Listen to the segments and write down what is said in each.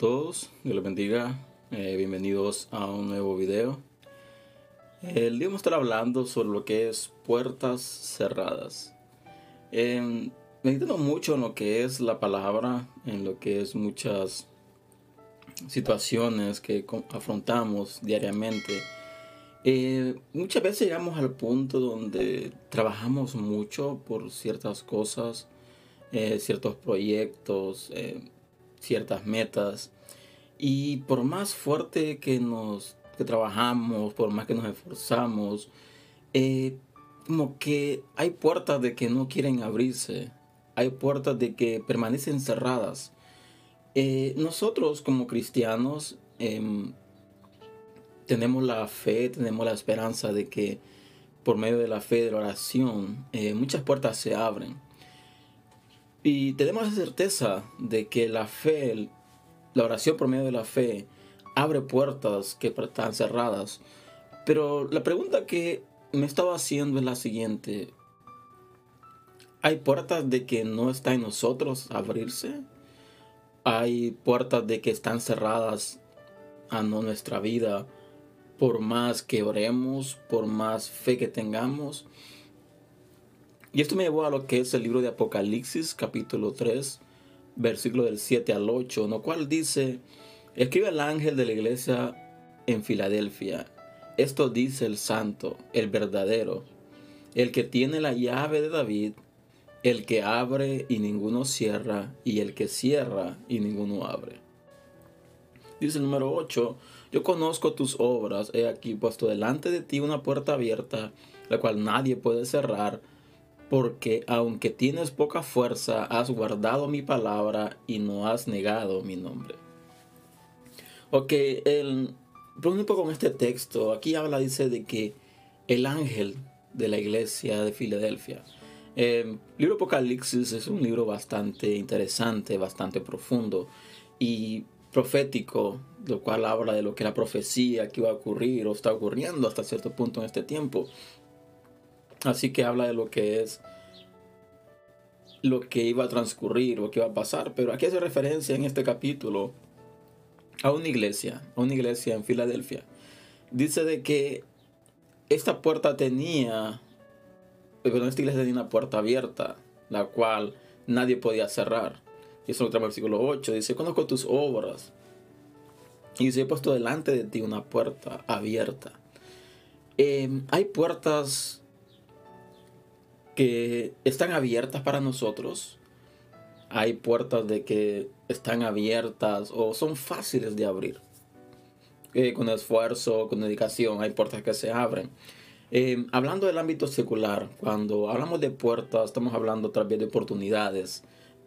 todos, Dios les bendiga, eh, bienvenidos a un nuevo video. El día vamos a estar hablando sobre lo que es puertas cerradas. Eh, meditando mucho en lo que es la palabra, en lo que es muchas situaciones que afrontamos diariamente. Eh, muchas veces llegamos al punto donde trabajamos mucho por ciertas cosas, eh, ciertos proyectos, eh, ciertas metas. Y por más fuerte que nos que trabajamos, por más que nos esforzamos, como que hay puertas de que no quieren abrirse, hay puertas de que permanecen cerradas. nosotros como cristianos em, tenemos la fe, tenemos la esperanza de que por medio de la fe, de la oración, eh, muchas puertas se abren. Y tenemos la certeza de que la fe, la oración por medio de la fe, abre puertas que están cerradas. Pero la pregunta que me estaba haciendo es la siguiente. ¿Hay puertas de que no está en nosotros abrirse? ¿Hay puertas de que están cerradas a nuestra vida? por más que oremos, por más fe que tengamos. Y esto me llevó a lo que es el libro de Apocalipsis, capítulo 3, versículo del 7 al 8, en lo cual dice, escribe el ángel de la iglesia en Filadelfia. Esto dice el santo, el verdadero, el que tiene la llave de David, el que abre y ninguno cierra, y el que cierra y ninguno abre. Dice el número 8, yo conozco tus obras, he aquí puesto delante de ti una puerta abierta, la cual nadie puede cerrar, porque aunque tienes poca fuerza, has guardado mi palabra y no has negado mi nombre. Ok, el, poco con este texto, aquí habla, dice, de que el ángel de la iglesia de Filadelfia. el libro Apocalipsis es un libro bastante interesante, bastante profundo. Y profético, lo cual habla de lo que la profecía que iba a ocurrir o está ocurriendo hasta cierto punto en este tiempo. Así que habla de lo que es lo que iba a transcurrir, lo que iba a pasar. Pero aquí hace referencia en este capítulo a una iglesia, a una iglesia en Filadelfia. Dice de que esta puerta tenía, pero esta iglesia tenía una puerta abierta, la cual nadie podía cerrar. Y eso otro versículo 8. Dice, conozco tus obras. Y dice, he puesto delante de ti una puerta abierta. Em, hay puertas que están abiertas para nosotros. Hay puertas de que están abiertas o son fáciles de abrir. Eh, con esfuerzo, con dedicación, hay puertas que se abren. Em, hablando del ámbito secular, cuando hablamos de puertas, estamos hablando también de oportunidades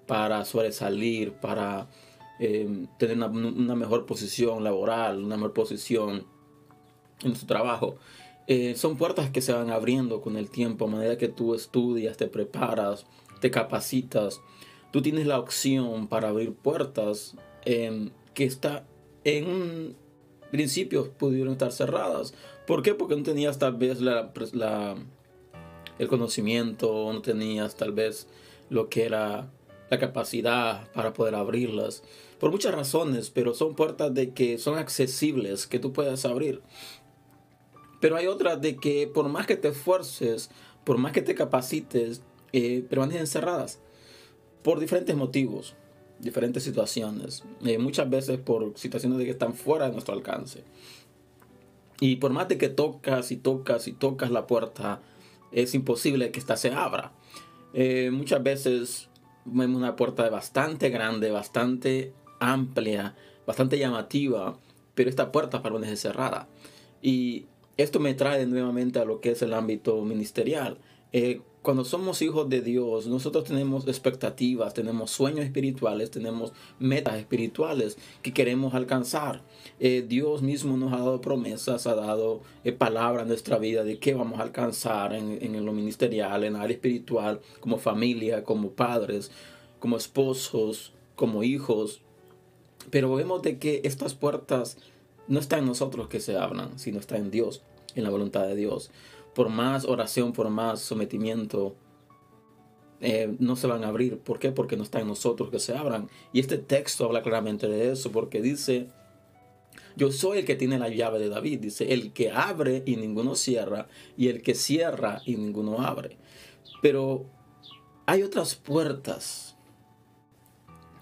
para sobresalir, para eh, tener una, mejor posición laboral, una mejor posición en su trabajo. Eh, son puertas que se van abriendo con el tiempo, a medida que tú estudias, te preparas, te capacitas. Tú tienes la opción para abrir puertas em, que está en un principio pudieron estar cerradas. ¿Por qué? Porque no tenías tal vez la, el conocimiento, no tenías tal vez lo que era la capacidad para poder abrirlas. Por muchas razones, pero son puertas de que son accesibles, que tú puedas abrir. Pero hay otras de que por más que te esfuerces, por más que te capacites, eh, permanecen cerradas. Por diferentes motivos, diferentes situaciones. Eh, muchas veces por situaciones de que están fuera de nuestro alcance. Y por más de que tocas y tocas y tocas la puerta, es imposible que ésta se abra. Eh, muchas veces vemos una puerta bastante grande, bastante amplia, bastante llamativa, pero esta puerta permanece cerrada. Y esto me trae nuevamente a lo que es el ámbito ministerial. Eh, cuando somos hijos de Dios, nosotros tenemos expectativas, tenemos sueños espirituales, tenemos metas espirituales que queremos alcanzar. Eh, Dios mismo nos ha dado promesas, ha dado eh, palabras en nuestra vida de qué vamos a alcanzar en, en lo ministerial, en el área espiritual, como familia, como padres, como esposos, como hijos. Pero vemos de que estas puertas no están en nosotros que se abran, sino está en Dios, en la voluntad de Dios por más oración, por más sometimiento, eh, no se van a abrir. ¿Por qué? Porque no está en nosotros que se abran. Y este texto habla claramente de eso, porque dice, yo soy el que tiene la llave de David. Dice, el que abre y ninguno cierra, y el que cierra y ninguno abre. Pero hay otras puertas.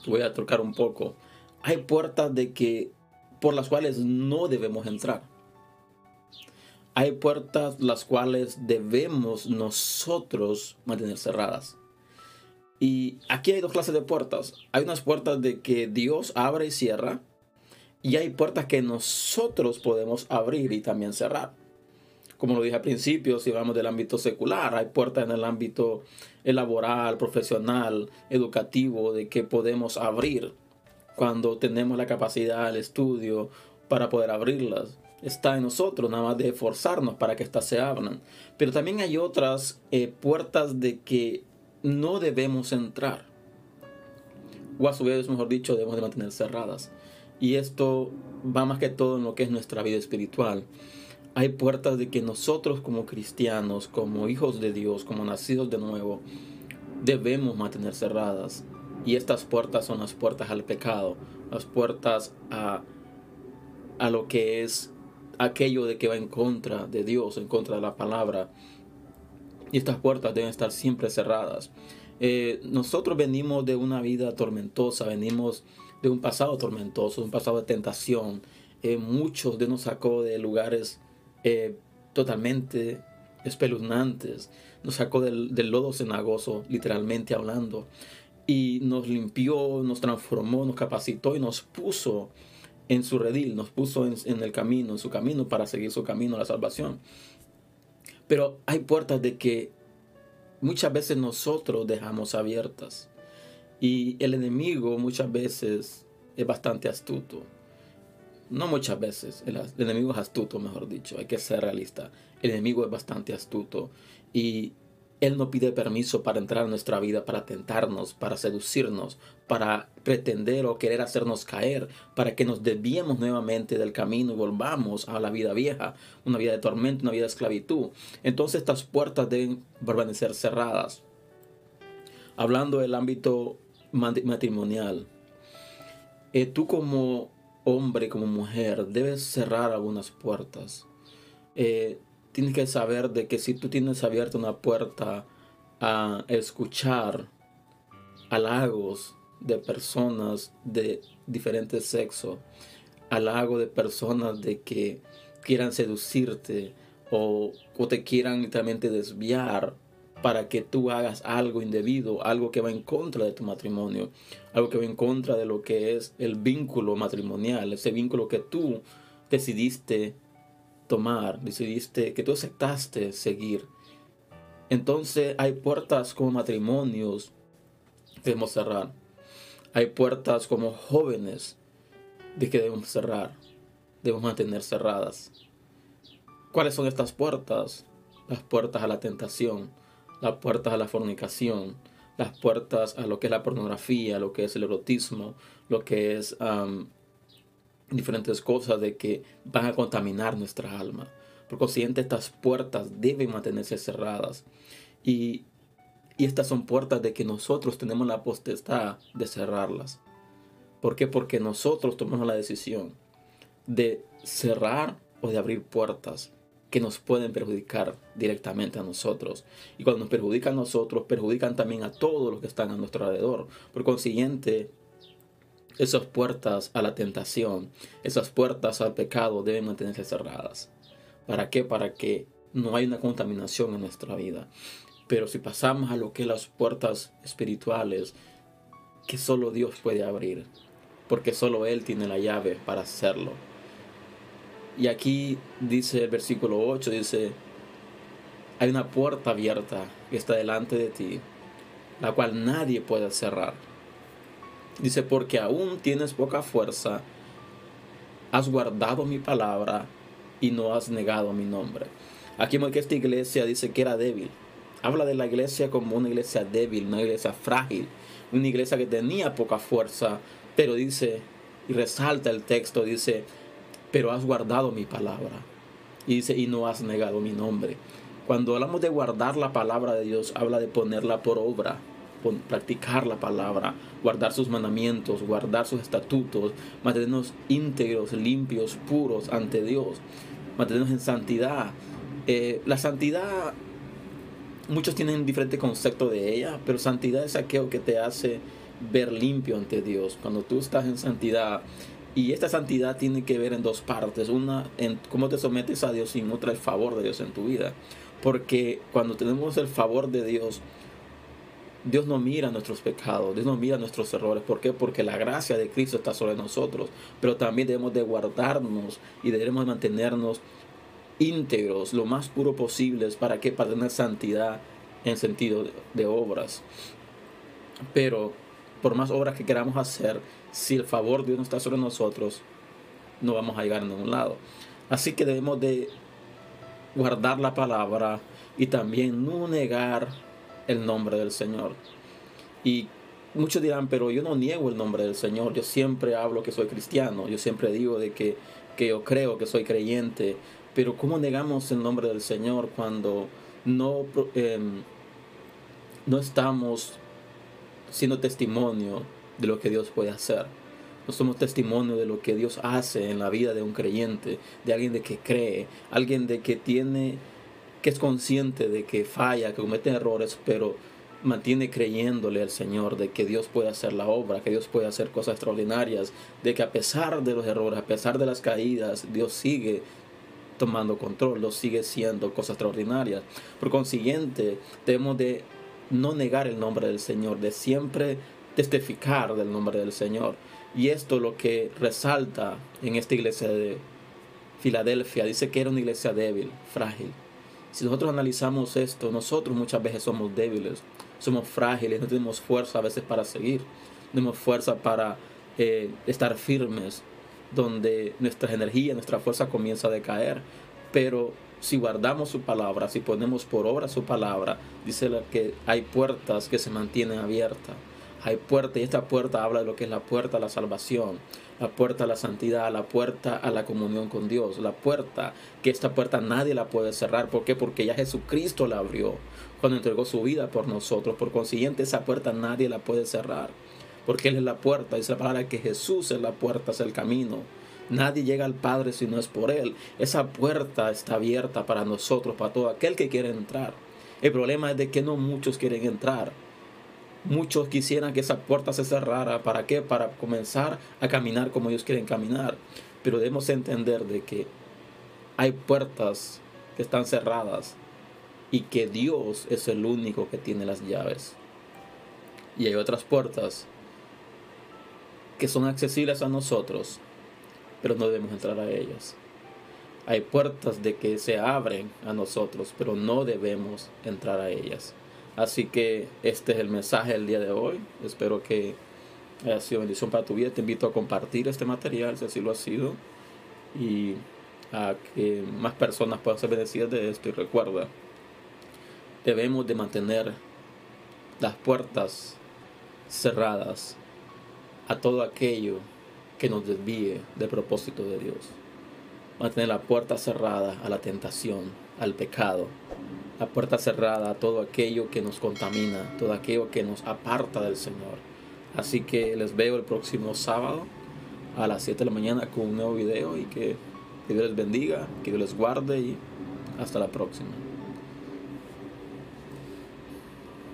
Voy a tocar un poco. Hay puertas de que por las cuales no debemos entrar. Hay puertas las cuales debemos nosotros mantener cerradas. Y aquí hay dos clases de puertas. Hay unas puertas de que Dios abre y cierra. Y hay puertas que nosotros podemos abrir y también cerrar. Como lo dije al principio, si hablamos del ámbito secular, hay puertas en el ámbito laboral, profesional, educativo, de que podemos abrir cuando tenemos la capacidad, el estudio para poder abrirlas. Está en nosotros, nada más de esforzarnos para que éstas se abran. Pero también hay otras eh, puertas de que no debemos entrar. O a su vez, mejor dicho, debemos de mantener cerradas. Y esto va más que todo en lo que es nuestra vida espiritual. Hay puertas de que nosotros como cristianos, como hijos de Dios, como nacidos de nuevo, debemos mantener cerradas. Y estas puertas son las puertas al pecado, las puertas a, a lo que es aquello de que va en contra de Dios, en contra de la palabra. Y estas puertas deben estar siempre cerradas. Eh, nosotros venimos de una vida tormentosa, venimos de un pasado tormentoso, un pasado de tentación. Eh, muchos de nos sacó de lugares eh, totalmente espeluznantes. Nos sacó del, del, lodo cenagoso, literalmente hablando. Y nos limpió, nos transformó, nos capacitó y nos puso en su redil, nos puso en, el camino, en su camino para seguir su camino a la salvación. Pero hay puertas de que muchas veces nosotros dejamos abiertas. Y el enemigo muchas veces es bastante astuto. No muchas veces, el, enemigo es astuto, mejor dicho, hay que ser realista. El enemigo es bastante astuto y él no pide permiso para entrar en nuestra vida, para tentarnos, para seducirnos, para pretender o querer hacernos caer, para que nos desviemos nuevamente del camino y volvamos a la vida vieja, una vida de tormento, una vida de esclavitud. Entonces estas puertas deben permanecer cerradas. Hablando del ámbito matrimonial, eh, tú como hombre, como mujer, debes cerrar algunas puertas. Eh, tienes que saber de que si tú tienes abierta una puerta a escuchar halagos de personas de diferentes sexos, halagos de personas de que quieran seducirte o, o te quieran literalmente desviar para que tú hagas algo indebido, algo que va en contra de tu matrimonio, algo que va en contra de lo que es el vínculo matrimonial, ese vínculo que tú decidiste tomar, decidiste, que tú aceptaste seguir. Entonces hay puertas como matrimonios que debemos cerrar. Hay puertas como jóvenes de que debemos cerrar, debemos mantener cerradas. ¿Cuáles son estas puertas? Las puertas a la tentación, las puertas a la fornicación, las puertas a lo que es la pornografía, lo que es el erotismo, lo que es diferentes cosas de que van a contaminar nuestra alma. Por consiguiente, estas puertas deben mantenerse cerradas. Y, y estas son puertas de que nosotros tenemos la potestad de cerrarlas. ¿Por qué? Porque nosotros tomamos la decisión de cerrar o de abrir puertas que nos pueden perjudicar directamente a nosotros. Y cuando nos perjudican a nosotros, perjudican también a todos los que están a nuestro alrededor. Por consiguiente, esas puertas a la tentación, esas puertas al pecado deben mantenerse cerradas. ¿Para qué? Para que no haya una contaminación en nuestra vida. Pero si pasamos a lo que las puertas espirituales, que solo Dios puede abrir, porque solo Él tiene la llave para hacerlo. Y aquí dice el versículo 8, dice, hay una puerta abierta que está delante de ti, la cual nadie puede cerrar. Dice, porque aún tienes poca fuerza, has guardado mi palabra y no has negado mi nombre. Aquí que esta iglesia dice que era débil. Habla de la iglesia como una iglesia débil, una iglesia frágil, una iglesia que tenía poca fuerza, pero dice, y resalta el texto, dice, pero has guardado mi palabra. Y dice, y no has negado mi nombre. Cuando hablamos de guardar la palabra de Dios, habla de ponerla por obra, practicar la palabra, guardar sus mandamientos, guardar sus estatutos, mantenernos íntegros, limpios, puros ante Dios, mantenernos en santidad. Eh, la santidad, muchos tienen diferente concepto de ella, pero santidad es aquello que te hace ver limpio ante Dios. Cuando tú estás en santidad, y esta santidad tiene que ver en dos partes. Una, en cómo te sometes a Dios y otra, el favor de Dios en tu vida. Porque cuando tenemos el favor de Dios, Dios no mira nuestros pecados, Dios no mira nuestros errores. ¿Por qué? Porque la gracia de Cristo está sobre nosotros. Pero también debemos de guardarnos y debemos mantenernos íntegros, lo más puro posible. ¿Para qué? Para tener santidad en sentido de obras. Pero por más obras que queramos hacer, si el favor de Dios no está sobre nosotros, no vamos a llegar a ningún lado. Así que debemos de guardar la palabra y también no negar el nombre del Señor. Y muchos dirán, pero yo no niego el nombre del Señor, yo siempre hablo que soy cristiano, yo siempre digo de que, que yo creo que soy creyente, pero ¿cómo negamos el nombre del Señor cuando no, em, no estamos siendo testimonio de lo que Dios puede hacer. No somos testimonio de lo que Dios hace en la vida de un creyente, de alguien de que cree, alguien de que tiene, que es consciente de que falla, que comete errores, pero mantiene creyéndole al Señor de que Dios puede hacer la obra, que Dios puede hacer cosas extraordinarias, de que a pesar de los errores, a pesar de las caídas, Dios sigue tomando control, Dios sigue siendo cosas extraordinarias. Por consiguiente, debemos de no negar el nombre del Señor, de siempre testificar del nombre del Señor. Y esto lo que resalta en esta iglesia de Filadelfia, dice que era una iglesia débil, frágil. Si nosotros analizamos esto, nosotros muchas veces somos débiles, somos frágiles, no tenemos fuerza a veces para seguir, no tenemos fuerza para eh, estar firmes, donde nuestra energía, nuestra fuerza comienza a decaer. Pero si guardamos su palabra, si ponemos por obra su palabra, dice que hay puertas que se mantienen abiertas. Hay puertas y esta puerta habla de lo que es la puerta a la salvación, la puerta a la santidad, la puerta a la comunión con Dios, la puerta que esta puerta nadie la puede cerrar. ¿Por qué? Porque ya Jesucristo la abrió cuando entregó su vida por nosotros. Por consiguiente, esa puerta nadie la puede cerrar. Porque Él es la puerta. Dice la palabra que Jesús es la puerta, es el camino. Nadie llega al Padre si no es por Él. Esa puerta está abierta para nosotros, para todo aquel que quiere entrar. El problema es de que no muchos quieren entrar. Muchos quisieran que esa puerta se cerrara. ¿Para qué? Para comenzar a caminar como ellos quieren caminar. Pero debemos entender de que hay puertas que están cerradas y que Dios es el único que tiene las llaves. Y hay otras puertas que son accesibles a nosotros pero no debemos entrar a ellas. Hay puertas de que se abren a nosotros, pero no debemos entrar a ellas. Así que este es el mensaje del día de hoy. Espero que haya sido bendición para tu vida. Te invito a compartir este material, si así lo ha sido, y a que más personas puedan ser bendecidas de esto. Y recuerda, debemos de mantener las puertas cerradas a todo aquello que nos desvíe del propósito de Dios. Mantener la puerta cerrada a la tentación, al pecado. La puerta cerrada a todo aquello que nos contamina, todo aquello que nos aparta del Señor. Así que les veo el próximo sábado a las 7 de la mañana con un nuevo video y que, que Dios les bendiga, que Dios les guarde y hasta la próxima.